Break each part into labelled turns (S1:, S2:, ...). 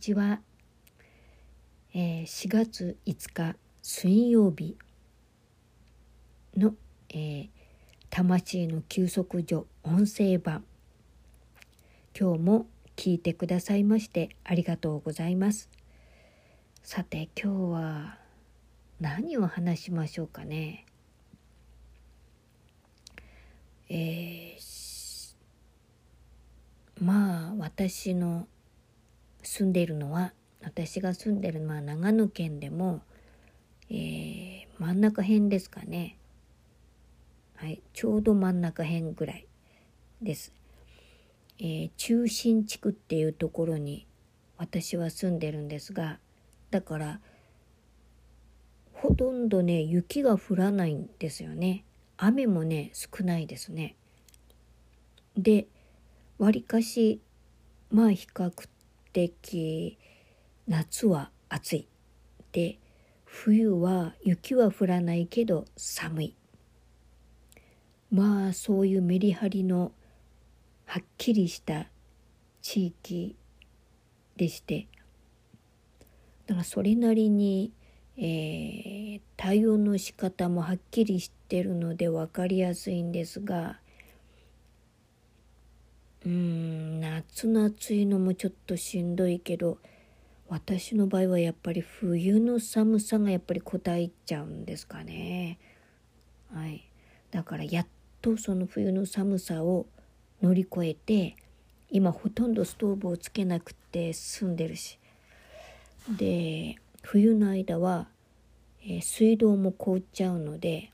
S1: ちは、えー、4月5日水曜日の、えー、魂の休息所音声版。今日も聞いてくださいましてありがとうございます。さて今日は何を話しましょうかね。えー、まあ私の住んでいるのは私が住んでるのは長野県でも、えー、真ん中辺ですかね。はいちょうど真ん中辺ぐらいです、えー、中心地区っていうところに私は住んでるんですがだからほとんどね雪が降らないんですよね。雨もね少ないですね。でわりかしまあ比較的夏は暑い。で冬は雪は降らないけど寒い。まあそういうメリハリのはっきりした地域でして。だからそれなりに、えー、対応の仕方もはっきりしてるので分かりやすいんですがうん夏の暑いのもちょっとしんどいけど私の場合はやっぱり冬の寒さがやっぱり答えちゃうんですかね。はい、だからやっとその冬の寒さを乗り越えて今ほとんどストーブをつけなくて済んでるしで冬の間は、えー、水道も凍っちゃうので、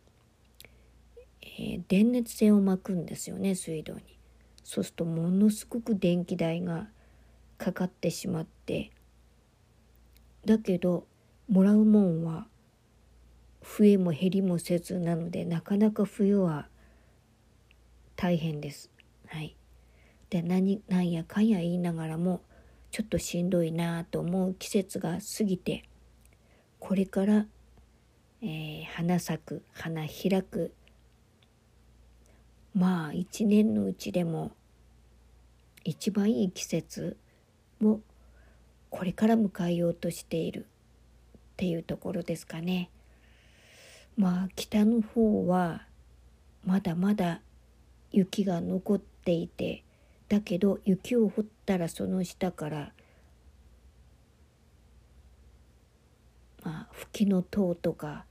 S1: えー、電熱線を巻くんですよね水道に。そうするとものすごく電気代がかかってしまってだけどもらうもんは増えも減りもせずなのでなかなか冬は大変です。はい、で何なんやかんや言いながらもちょっとしんどいなと思う季節が過ぎてこれから、えー、花咲く花開くまあ一年のうちでも一番いい季節をこれから迎えようとしているっていうところですかね。まあ北の方はまだまだ雪が残っていてだけど雪を掘ったらその下からまあ吹きの塔とか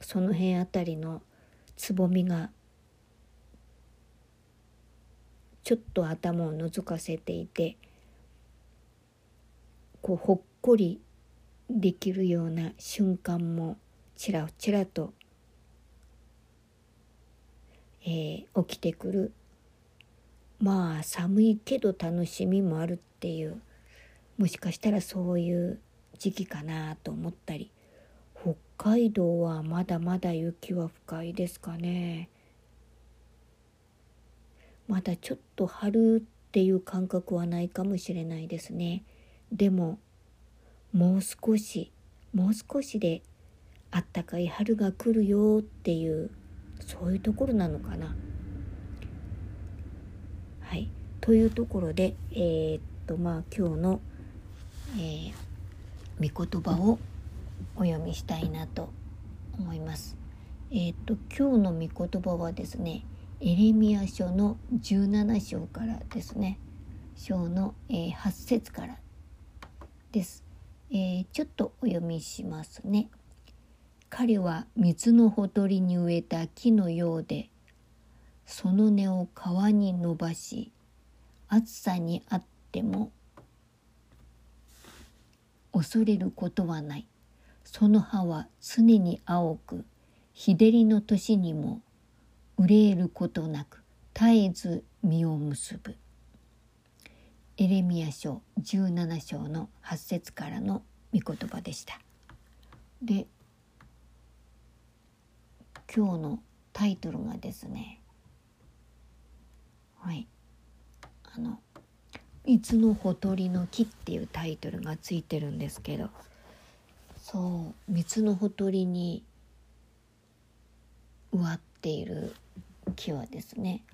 S1: その辺あたりのつぼみがちょっと頭を覗かせていてこうほっこりできるような瞬間もちらちらと、えー、起きてくるまあ寒いけど楽しみもあるっていうもしかしたらそういう時期かなと思ったり北海道はまだまだ雪は深いですかね。まだちょっと春っていう感覚はないかもしれないですね。でももう少しもう少しであったかい春が来るよっていうそういうところなのかな。はい、というところでえー、っとまあ今日の、えー、御言葉をお読みしたいなと思います。えー、っと今日の御言葉はですねエレミア書の17章からですね。章の、えー、8節からです、えー、ちょっとお読みしますね。彼は水のほとりに植えた木のようでその根を川に伸ばし暑さにあっても恐れることはない。その葉は常に青く日照りの年にも憂えることなく絶えず実を結ぶ。エレミア書17章の8節からの御言葉でした。で今日のタイトルがですねはいあの「いつのほとりの木」っていうタイトルがついてるんですけどそう三つのほとりに植わっている木はですね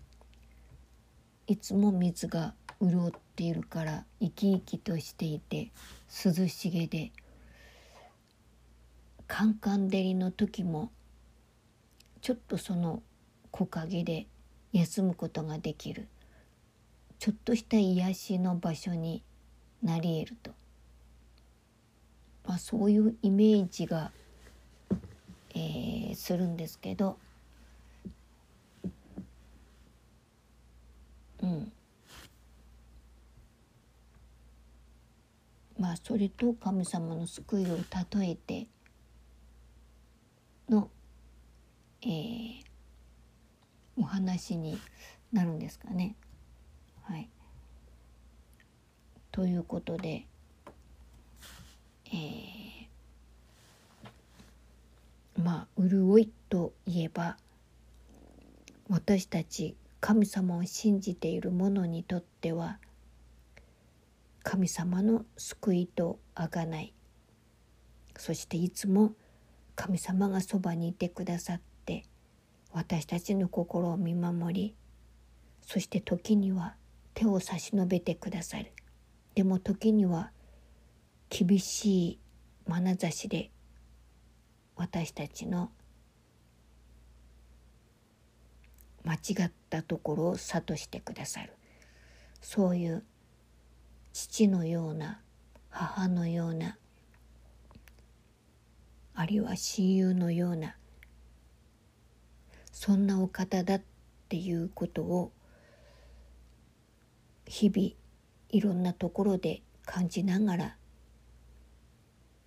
S1: いつも水が潤っているから生き生きとしていて涼しげでカンカン照りの時もちょっとその木陰で休むことができるちょっとした癒しの場所になり得ると、まあ、そういうイメージが、えー、するんですけどうんまあそれと神様の救いを例えての、えー、お話になるんですかね。はい、ということで、えー、まあ潤いといえば私たち神様を信じている者にとっては神様の救いとあがない。そしていつも神様がそばにいてくださって私たちの心を見守りそして時には手を差し伸べてくださる。でも時には厳しい眼差しで私たちの間違ったところを諭してくださるそういう父のような母のようなあるいは親友のようなそんなお方だっていうことを日々いろんなところで感じながら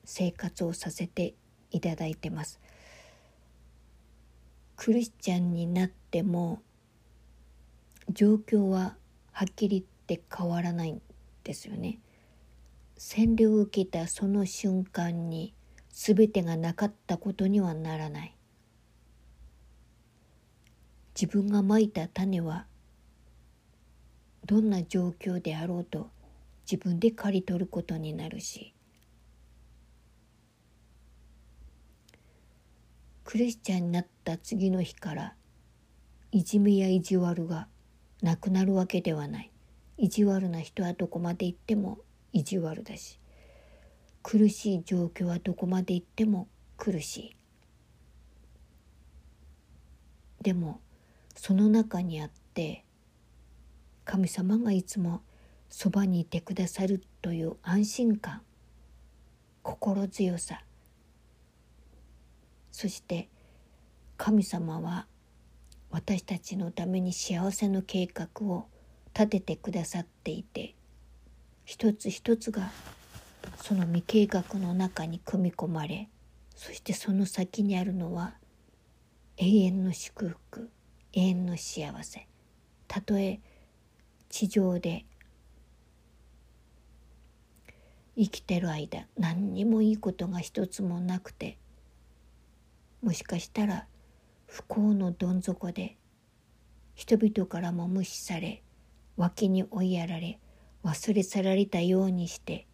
S1: 生活をさせていただいてます。クリスチャンになっても状況ははっきり言って変わらないんですよね。洗礼を受けたその瞬間に全てがなかったことにはならない。自分がまいた種はどんな状況であろうと自分で刈り取ることになるしクリスチャンになった次の日からいじめや意地悪がなくなるわけではない。意地悪な人はどこまで行っても意地悪だし。苦しい状況はどこまで行っても苦しい。でもその中にあって神様がいつもそばにいてくださるという安心感心強さ。そして神様は私たちのために幸せの計画を立ててくださっていて一つ一つがその未計画の中に組み込まれそしてその先にあるのは永遠の祝福永遠の幸せ。たとえ地上で生きてる間何にもいいことが一つもなくてもしかしたら不幸のどん底で人々からも無視され脇に追いやられ忘れ去られたようにして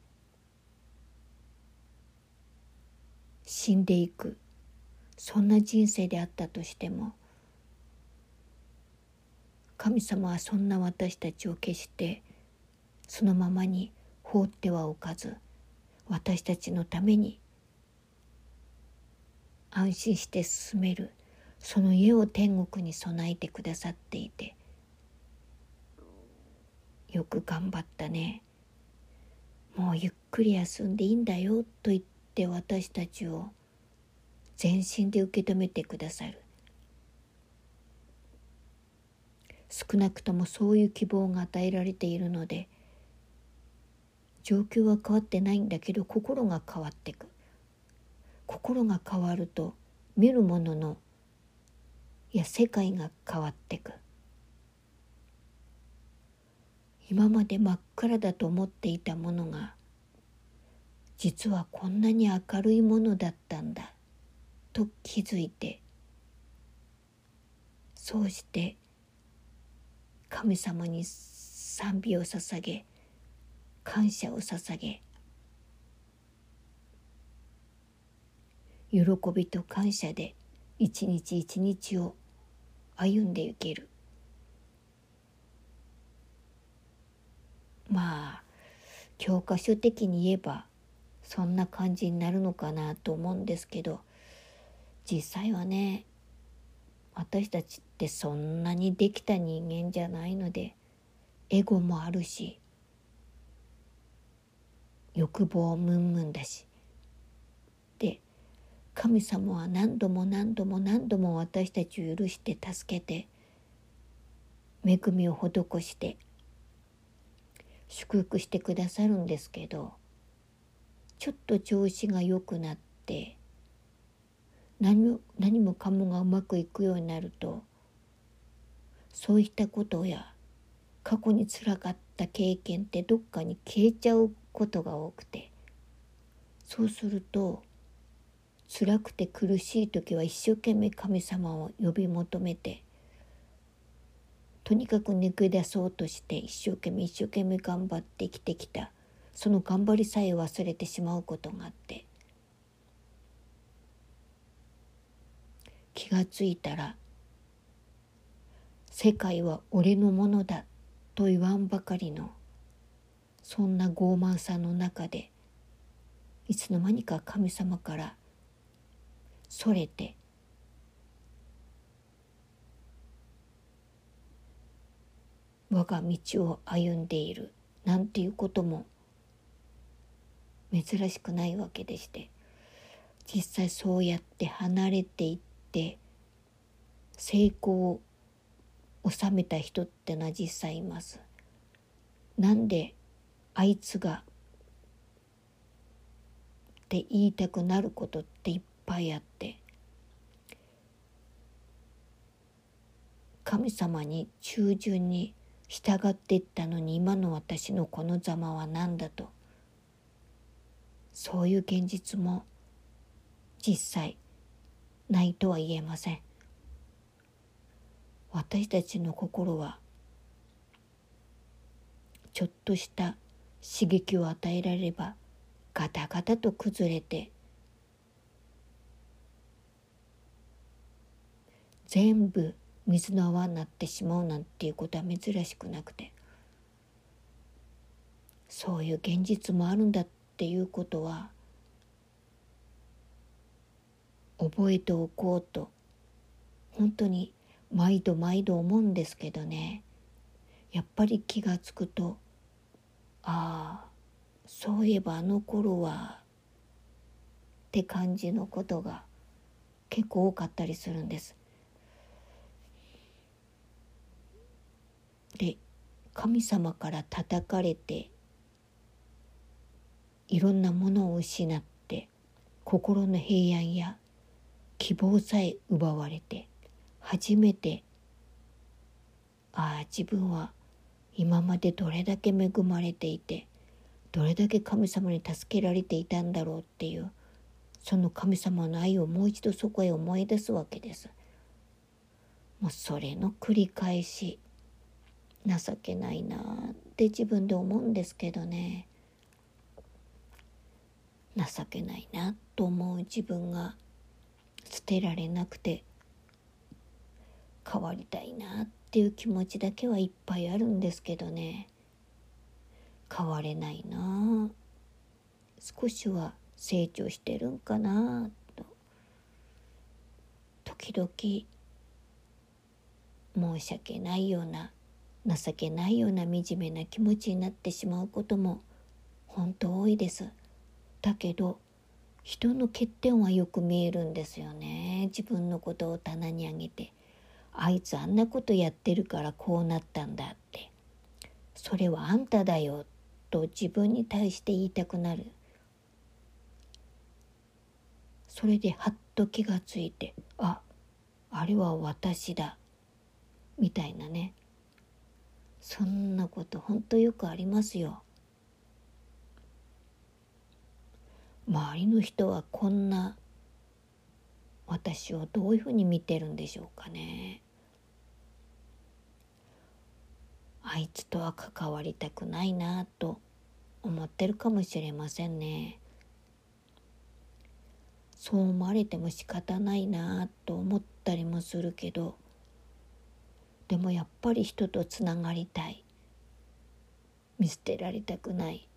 S1: 死んでいく。そんな人生であったとしても神様はそんな私たちを決してそのままに放ってはおかず私たちのために安心して進める。その家を天国に備えてくださっていてよく頑張ったね。もうゆっくり休んでいいんだよと言って私たちを全身で受け止めてくださる。少なくともそういう希望が与えられているので状況は変わってないんだけど心が変わってく。心が変わると見るもののいや世界が変わってく。今まで真っ暗だと思っていたものが実はこんなに明るいものだったんだと気づいてそうして神様に賛美を捧げ感謝を捧げ喜びと感謝で一日一日を歩んでいける。まあ教科書的に言えばそんな感じになるのかなと思うんですけど実際はね私たちってそんなにできた人間じゃないのでエゴもあるし欲望ムンムンだし神様は何度も何度も何度も私たちを許して助けて恵みを施して祝福してくださるんですけどちょっと調子が良くなって何何もかもがうまくいくようになるとそういったことや過去につらかった経験ってどっかに消えちゃうことが多くてそうすると辛くて苦しい時は一生懸命神様を呼び求めてとにかく抜け出そうとして一生懸命一生懸命頑張って生きてきた。その頑張りさえ忘れてしまうことがあって気がついたら世界は俺のものだと言わんばかりのそんな傲慢さの中でいつの間にか神様からそれて。我が道を歩んでいる。なんていうことも珍しくないわけでして。実際そうやって離れていって成功を収めた人ってのは実際います。なんであいつがって言いたくなることっていっぱいあって神様に従順に従っていったのに今の私のこのざまは何だと。そういう現実も実際ないとは言えません。私たちの心はちょっとした刺激を与えられればガタガタと崩れて全部水の泡になってしまうなんていうことは珍しくなくてそういう現実もあるんだっていうことは覚えておこうと本当に毎度毎度思うんですけどねやっぱり気がつくとああそういえばあの頃はって感じのことが結構多かったりするんです。で神様から叩かれていろんなものを失って心の平安や希望さえ奪われて初めてああ自分は今までどれだけ恵まれていてどれだけ神様に助けられていたんだろうっていうその神様の愛をもう一度そこへ思い出すわけです。もうそれの繰り返し情けないなって自分で思うんですけどね。情けないなと思う自分が捨てられなくて変わりたいなっていう気持ちだけはいっぱいあるんですけどね。変われないな少しは成長してるんかなと。時々申し訳ないような情けないような惨めな気持ちになってしまうことも本当多いです。だけど人の欠点はよく見えるんですよね。自分のことを棚にあげてあいつあんなことやってるからこうなったんだって。それはあんただよと自分に対して言いたくなる。それではっと気がついてああれは私だみたいなね。そんなことほんとよくありますよ周りの人はこんな私をどういうふうに見てるんでしょうかね。あいつとは関わりたくないなと思ってるかもしれませんね。そう思われても仕方ないなと思ったりもするけどでもやっぱり人とつながりたい。見捨てられたくない。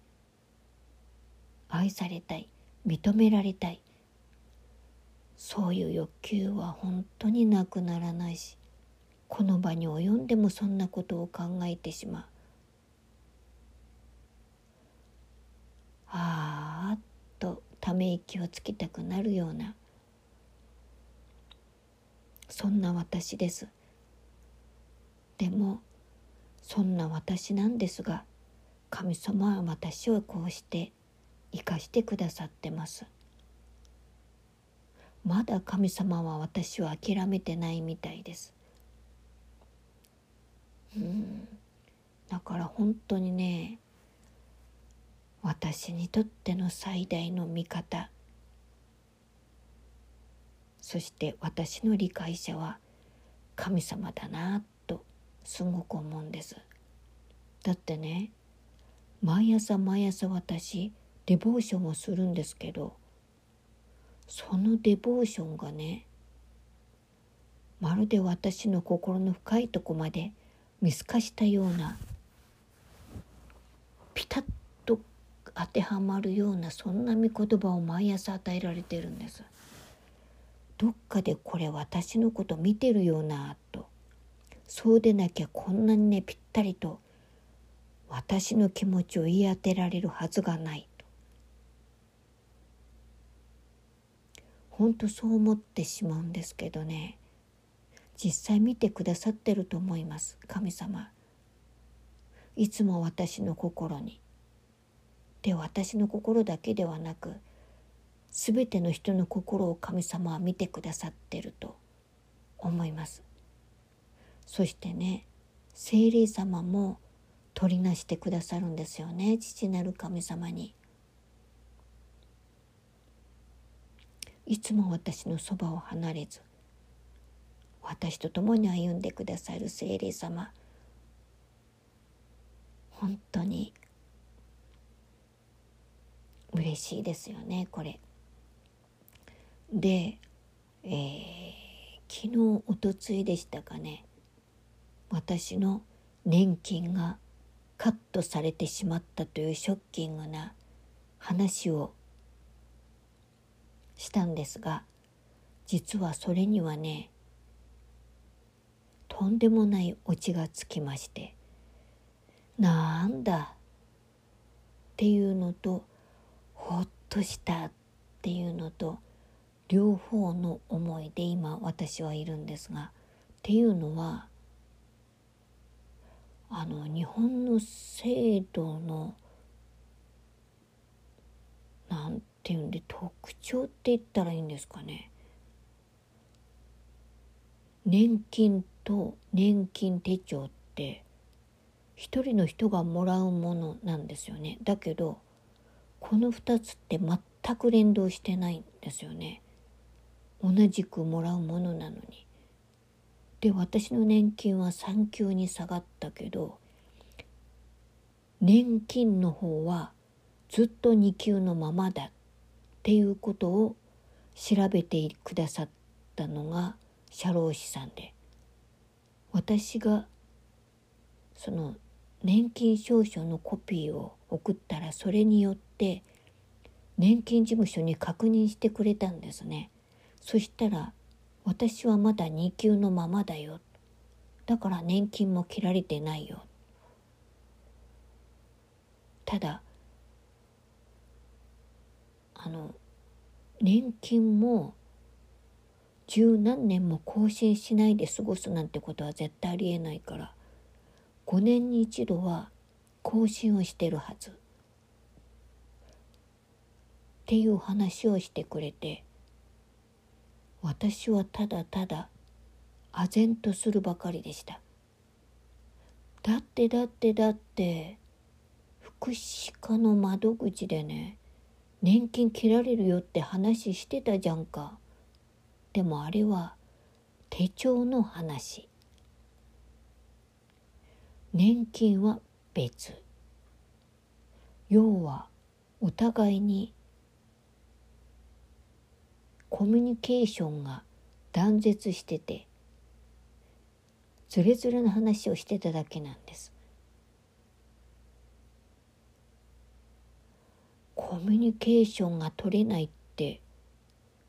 S1: 愛されたい。認められたい。そういう欲求は本当になくならないしこの場に及んでもそんなことを考えてしまう。ああとため息をつきたくなるような。そんな私です。でもそんな私なんですが神様は私をこうして生かしてくださってます。まだ神様は私を諦めてないみたいです。うん。だから本当にね私にとっての最大の味方そして私の理解者は神様だなとすごく思うんですだってね毎朝毎朝私デボーションをするんですけどそのデボーションがねまるで私の心の深いとこまで見透かしたようなピタッと当てはまるようなそんな御言葉を毎朝与えられてるんです。どっかでこれ私のこと見てるよなとそうでなきゃこんなにねぴったりと私の気持ちを言い当てられるはずがないと。本当そう思ってしまうんですけどね。実際見てくださってると思います神様。いつも私の心に。で私の心だけではなく全ての人の心を神様は見てくださってると思います。そしてね聖霊様も取りなしてくださるんですよね父なる神様に。いつも私のそばを離れず私と共に歩んでくださる聖霊様。本当に嬉しいですよねこれ。で、えー、昨日おとついでしたかね。私の年金がカットされてしまったというショッキングな話をしたんですが実はそれにはねとんでもないオチがつきましてなんだっていうのとほっとしたっていうのと両方の思いで今私はいるんですがっていうのはあの日本の制度のなんていうんで特徴って言ったらいいんですかね。年金と年金手帳って一人の人がもらうものなんですよね。だけどこの2つって全く連動してないんですよね。同じくもらうものなのに。で私の年金は3級に下がったけど年金の方はずっと2級のままだっていうことを調べてくださったのが社労士さんで私がその年金証書のコピーを送ったらそれによって年金事務所に確認してくれたんですね。そしたら私はまだ2級のままだよ。だから年金も切られてないよ。ただあの年金も十何年も更新しないで過ごすなんてことは絶対ありえないから5年に一度は更新をしてるはず。っていう話をしてくれて私はただただ唖然とするばかりでした。だってだってだって福祉課の窓口でね年金切られるよって話してたじゃんか。でもあれは手帳の話。年金は別。要はお互いにコミュニケーションが断絶しててズレズレの話をしてただけなんです。コミュニケーションが取れないって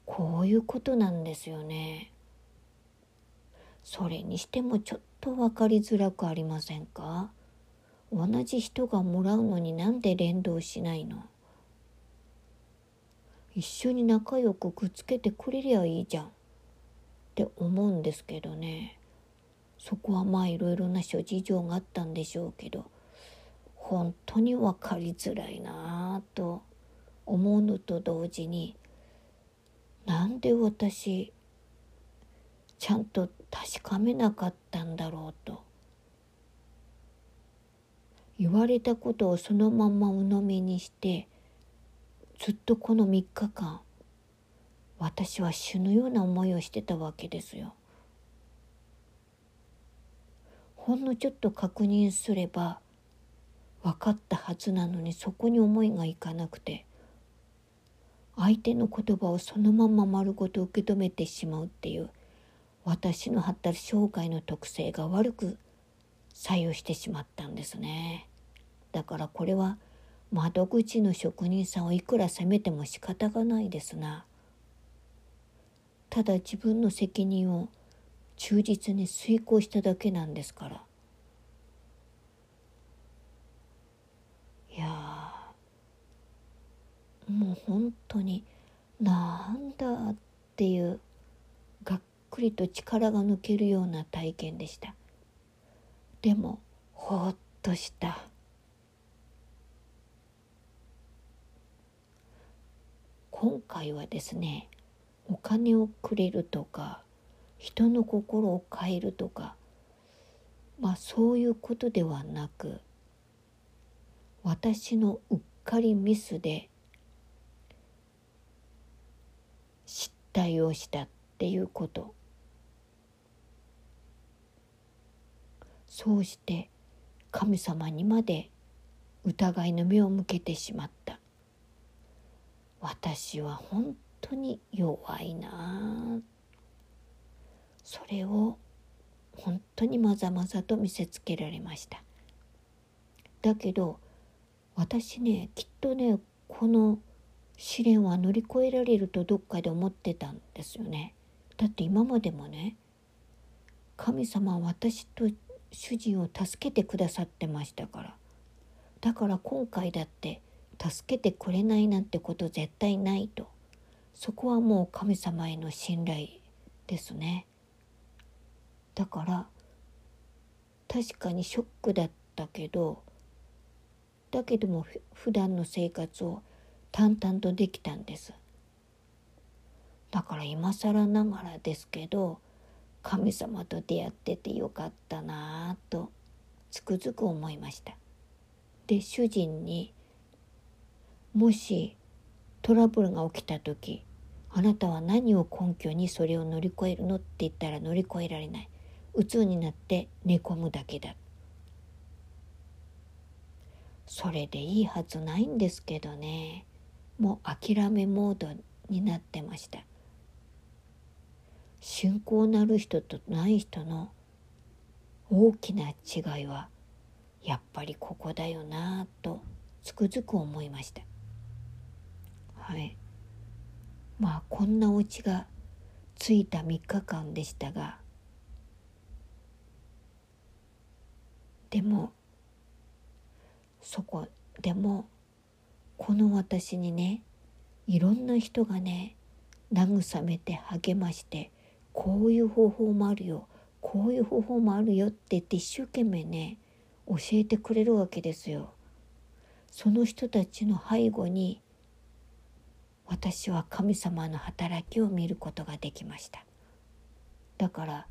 S1: こういうことなんですよね。それにしてもちょっと分かりづらくありませんか？同じ人がもらうのになんで連動しないの？一緒に仲良くくっつけてくれりゃいいじゃん。って思うんですけどね。そこはまあいろいろな諸事情があったんでしょうけど本当に分かりづらいなぁと思うのと同時になんで私ちゃんと確かめなかったんだろうと。言われたことをそのまま鵜呑みにしてずっとこの3日間私は死ぬような思いをしてたわけですよ。ほんのちょっと確認すれば分かったはずなのにそこに思いがいかなくて相手の言葉をそのまま丸ごと受け止めてしまうっていう私の発達障害の特性が悪く作用してしまったんですね。だからこれは窓口の職人さんをいくら責めても仕方がないですな。ただ自分の責任を忠実に遂行しただけなんですから。いやもう本当になんだっていうがっくりと力が抜けるような体験でした。でもほっとした。今回はですねお金をくれるとか人の心を変えるとかまあそういうことではなく私のうっかりミスで失態をしたっていうこと。そうして神様にまで疑いの目を向けてしまった。私は本当に弱いな。それを本当にまざまざと見せつけられました。だけど私ねきっとねこの試練は乗り越えられるとどっかで思ってたんですよね。だって今までもね神様は私と主人を助けてくださってましたから。だから今回だって助けてくれないなんてこと絶対ないと。そこはもう神様への信頼ですね。だから確かにショックだったけどだけども普段の生活を淡々とできたんです。だから今更ながらですけど神様と出会っててよかったなぁとつくづく思いました。で主人にもしトラブルが起きた時あなたは何を根拠にそれを乗り越えるのって言ったら乗り越えられない。鬱になって寝込むだけだ。それでいいはずないんですけどね。もう諦めモードになってました。信仰なる人とない人の大きな違いはやっぱりここだよなぁとつくづく思いました。はいまあこんなお家がついた3日間でしたがでもそこでもこの私にねいろんな人がね慰めて励ましてこういう方法もあるよこういう方法もあるよって言って一生懸命ね教えてくれるわけですよ。その人たちの背後に私は神様の働きを見ることができました。だから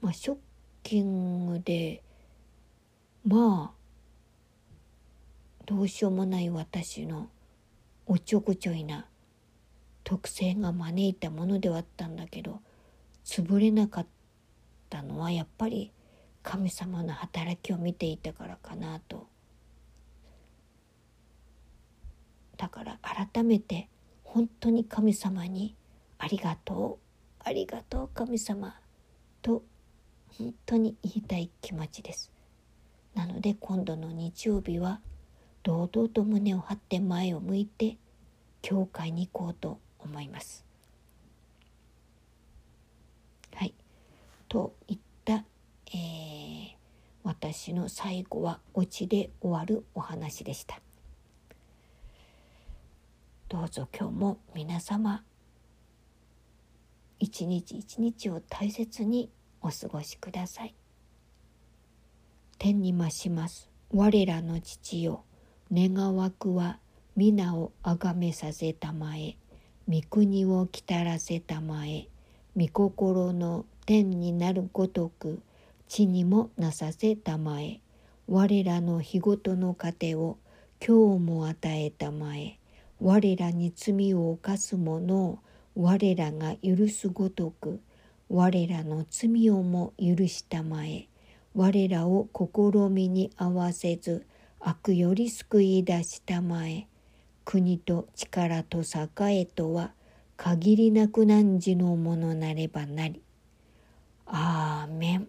S1: まあショッキングでまあどうしようもない私のおちょこちょいな特性が招いたものではあったんだけど潰れなかったのはやっぱり神様の働きを見ていたからかなとだから改めて本当に神様にありがとうありがとう神様と本当に言いたい気持ちですなので今度の日曜日は堂々と胸を張って前を向いて教会に行こうと思います。はい。といった、えー、私の最後はオチで終わるお話でした。どうぞ今日も皆様一日一日を大切にお過ごしください。天に増します。我らの父よ願わくは皆をあがめさせたまえ。御国をきたらせたまえ。御心の天になるごとく地にもなさせたまえ。我らの日ごとの糧を今日も与えたまえ。我らに罪を犯す者を我らが許すごとく我らの罪をも許したまえ我らを試みに合わせず悪より救い出したまえ国と力と栄えとは限りなく汝のものなればなり。アーメン